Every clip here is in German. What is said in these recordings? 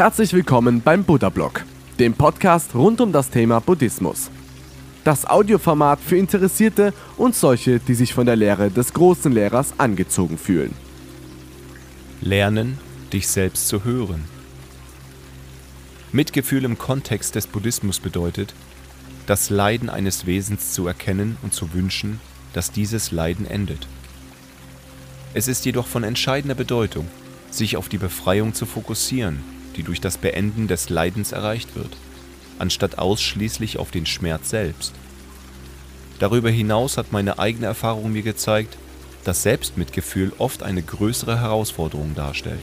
Herzlich willkommen beim Buddha Blog, dem Podcast rund um das Thema Buddhismus. Das Audioformat für Interessierte und solche, die sich von der Lehre des großen Lehrers angezogen fühlen. Lernen, dich selbst zu hören. Mitgefühl im Kontext des Buddhismus bedeutet, das Leiden eines Wesens zu erkennen und zu wünschen, dass dieses Leiden endet. Es ist jedoch von entscheidender Bedeutung, sich auf die Befreiung zu fokussieren die durch das Beenden des Leidens erreicht wird, anstatt ausschließlich auf den Schmerz selbst. Darüber hinaus hat meine eigene Erfahrung mir gezeigt, dass Selbstmitgefühl oft eine größere Herausforderung darstellt.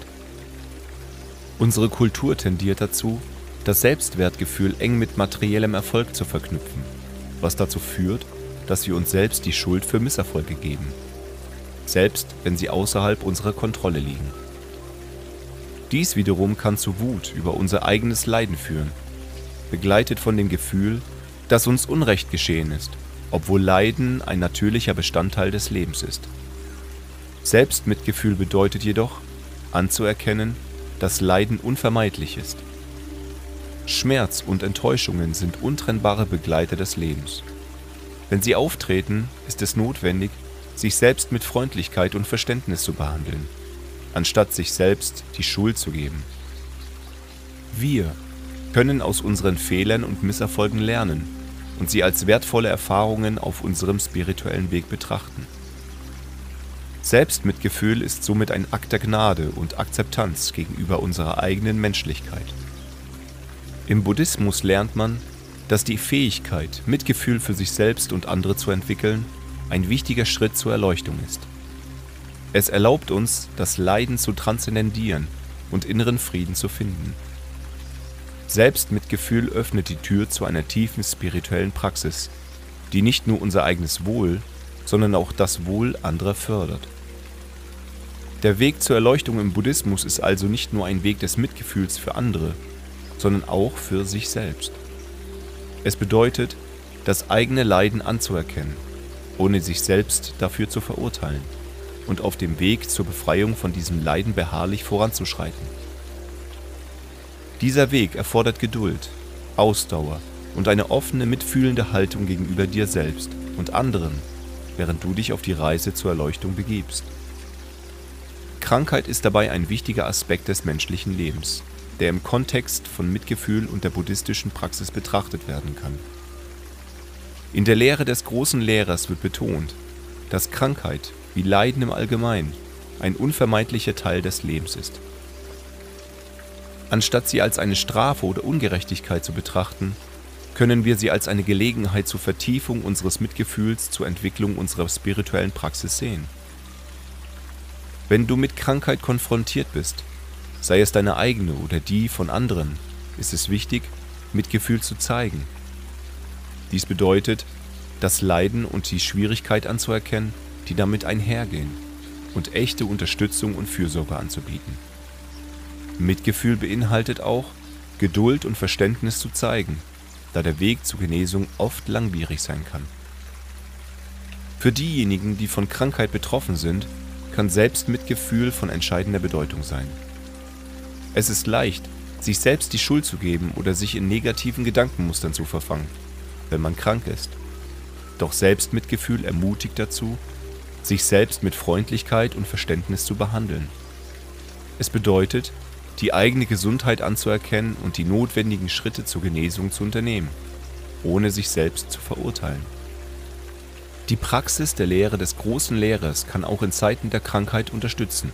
Unsere Kultur tendiert dazu, das Selbstwertgefühl eng mit materiellem Erfolg zu verknüpfen, was dazu führt, dass wir uns selbst die Schuld für Misserfolge geben, selbst wenn sie außerhalb unserer Kontrolle liegen. Dies wiederum kann zu Wut über unser eigenes Leiden führen, begleitet von dem Gefühl, dass uns Unrecht geschehen ist, obwohl Leiden ein natürlicher Bestandteil des Lebens ist. Selbstmitgefühl bedeutet jedoch, anzuerkennen, dass Leiden unvermeidlich ist. Schmerz und Enttäuschungen sind untrennbare Begleiter des Lebens. Wenn sie auftreten, ist es notwendig, sich selbst mit Freundlichkeit und Verständnis zu behandeln anstatt sich selbst die Schuld zu geben. Wir können aus unseren Fehlern und Misserfolgen lernen und sie als wertvolle Erfahrungen auf unserem spirituellen Weg betrachten. Selbstmitgefühl ist somit ein Akt der Gnade und Akzeptanz gegenüber unserer eigenen Menschlichkeit. Im Buddhismus lernt man, dass die Fähigkeit, Mitgefühl für sich selbst und andere zu entwickeln, ein wichtiger Schritt zur Erleuchtung ist. Es erlaubt uns, das Leiden zu transzendendieren und inneren Frieden zu finden. Selbstmitgefühl öffnet die Tür zu einer tiefen spirituellen Praxis, die nicht nur unser eigenes Wohl, sondern auch das Wohl anderer fördert. Der Weg zur Erleuchtung im Buddhismus ist also nicht nur ein Weg des Mitgefühls für andere, sondern auch für sich selbst. Es bedeutet, das eigene Leiden anzuerkennen, ohne sich selbst dafür zu verurteilen und auf dem Weg zur Befreiung von diesem Leiden beharrlich voranzuschreiten. Dieser Weg erfordert Geduld, Ausdauer und eine offene, mitfühlende Haltung gegenüber dir selbst und anderen, während du dich auf die Reise zur Erleuchtung begibst. Krankheit ist dabei ein wichtiger Aspekt des menschlichen Lebens, der im Kontext von Mitgefühl und der buddhistischen Praxis betrachtet werden kann. In der Lehre des großen Lehrers wird betont, dass Krankheit wie Leiden im Allgemeinen ein unvermeidlicher Teil des Lebens ist. Anstatt sie als eine Strafe oder Ungerechtigkeit zu betrachten, können wir sie als eine Gelegenheit zur Vertiefung unseres Mitgefühls zur Entwicklung unserer spirituellen Praxis sehen. Wenn du mit Krankheit konfrontiert bist, sei es deine eigene oder die von anderen, ist es wichtig, Mitgefühl zu zeigen. Dies bedeutet, das Leiden und die Schwierigkeit anzuerkennen die damit einhergehen, und echte Unterstützung und Fürsorge anzubieten. Mitgefühl beinhaltet auch, Geduld und Verständnis zu zeigen, da der Weg zur Genesung oft langwierig sein kann. Für diejenigen, die von Krankheit betroffen sind, kann Selbstmitgefühl von entscheidender Bedeutung sein. Es ist leicht, sich selbst die Schuld zu geben oder sich in negativen Gedankenmustern zu verfangen, wenn man krank ist. Doch Selbstmitgefühl ermutigt dazu, sich selbst mit Freundlichkeit und Verständnis zu behandeln. Es bedeutet, die eigene Gesundheit anzuerkennen und die notwendigen Schritte zur Genesung zu unternehmen, ohne sich selbst zu verurteilen. Die Praxis der Lehre des großen Lehrers kann auch in Zeiten der Krankheit unterstützen.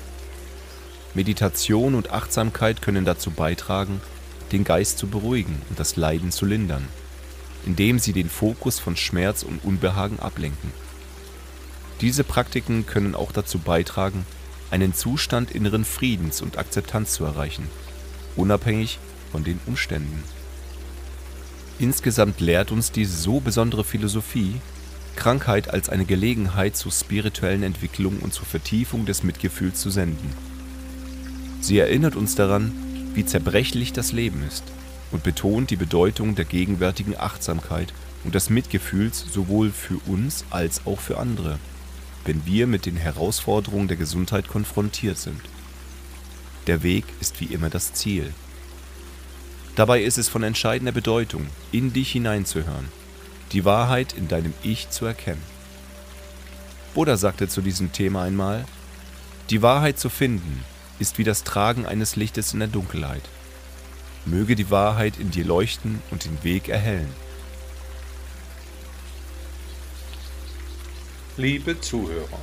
Meditation und Achtsamkeit können dazu beitragen, den Geist zu beruhigen und das Leiden zu lindern, indem sie den Fokus von Schmerz und Unbehagen ablenken. Diese Praktiken können auch dazu beitragen, einen Zustand inneren Friedens und Akzeptanz zu erreichen, unabhängig von den Umständen. Insgesamt lehrt uns diese so besondere Philosophie, Krankheit als eine Gelegenheit zur spirituellen Entwicklung und zur Vertiefung des Mitgefühls zu senden. Sie erinnert uns daran, wie zerbrechlich das Leben ist und betont die Bedeutung der gegenwärtigen Achtsamkeit und des Mitgefühls sowohl für uns als auch für andere wenn wir mit den Herausforderungen der Gesundheit konfrontiert sind. Der Weg ist wie immer das Ziel. Dabei ist es von entscheidender Bedeutung, in dich hineinzuhören, die Wahrheit in deinem Ich zu erkennen. Buddha sagte zu diesem Thema einmal, die Wahrheit zu finden ist wie das Tragen eines Lichtes in der Dunkelheit. Möge die Wahrheit in dir leuchten und den Weg erhellen. Liebe Zuhörer,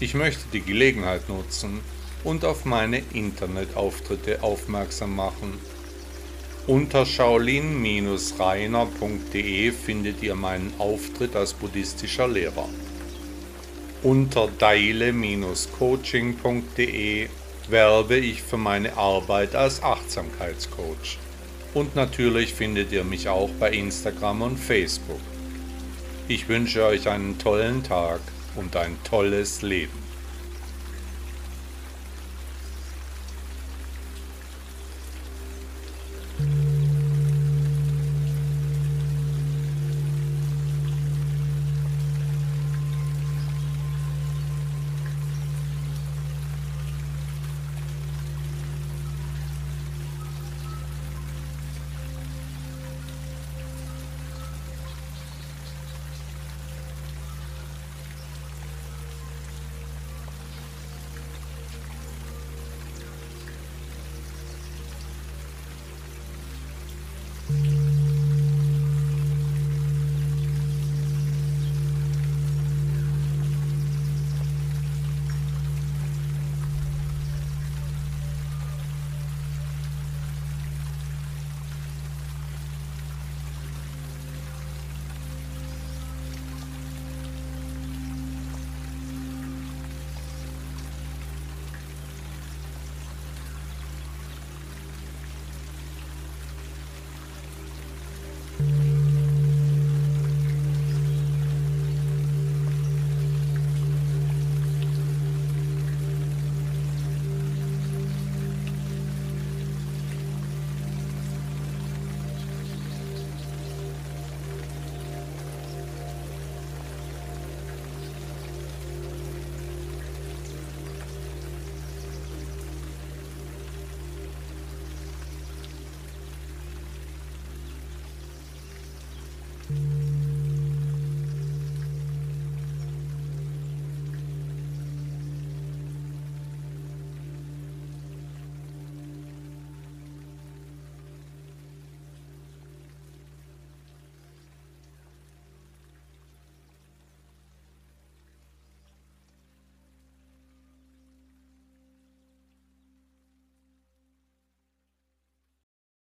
ich möchte die Gelegenheit nutzen und auf meine Internetauftritte aufmerksam machen. Unter shaolin-reiner.de findet ihr meinen Auftritt als buddhistischer Lehrer. Unter daile-coaching.de werbe ich für meine Arbeit als Achtsamkeitscoach. Und natürlich findet ihr mich auch bei Instagram und Facebook. Ich wünsche euch einen tollen Tag und ein tolles Leben.